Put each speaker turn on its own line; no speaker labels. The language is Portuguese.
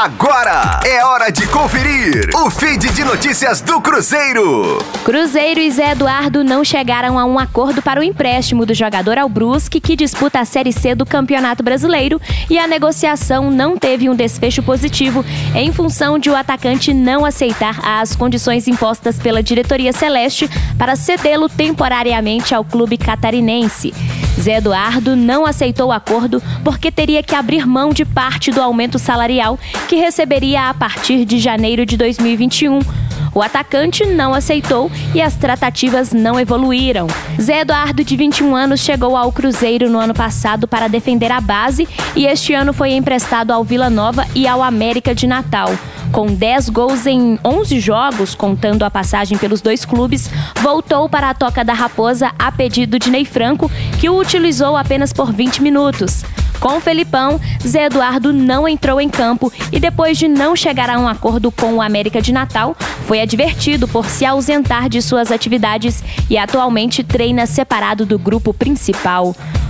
Agora é hora de conferir o feed de notícias do Cruzeiro.
Cruzeiro e Zé Eduardo não chegaram a um acordo para o empréstimo do jogador ao Brusque, que disputa a Série C do Campeonato Brasileiro, e a negociação não teve um desfecho positivo em função de o atacante não aceitar as condições impostas pela diretoria celeste para cedê-lo temporariamente ao clube catarinense. Zé Eduardo não aceitou o acordo porque teria que abrir mão de parte do aumento salarial que receberia a partir de janeiro de 2021. O atacante não aceitou e as tratativas não evoluíram. Zé Eduardo, de 21 anos, chegou ao Cruzeiro no ano passado para defender a base e este ano foi emprestado ao Vila Nova e ao América de Natal. Com 10 gols em 11 jogos, contando a passagem pelos dois clubes, voltou para a Toca da Raposa a pedido de Ney Franco, que o utilizou apenas por 20 minutos. Com o Felipão, Zé Eduardo não entrou em campo e depois de não chegar a um acordo com o América de Natal, foi advertido por se ausentar de suas atividades e atualmente treina separado do grupo principal.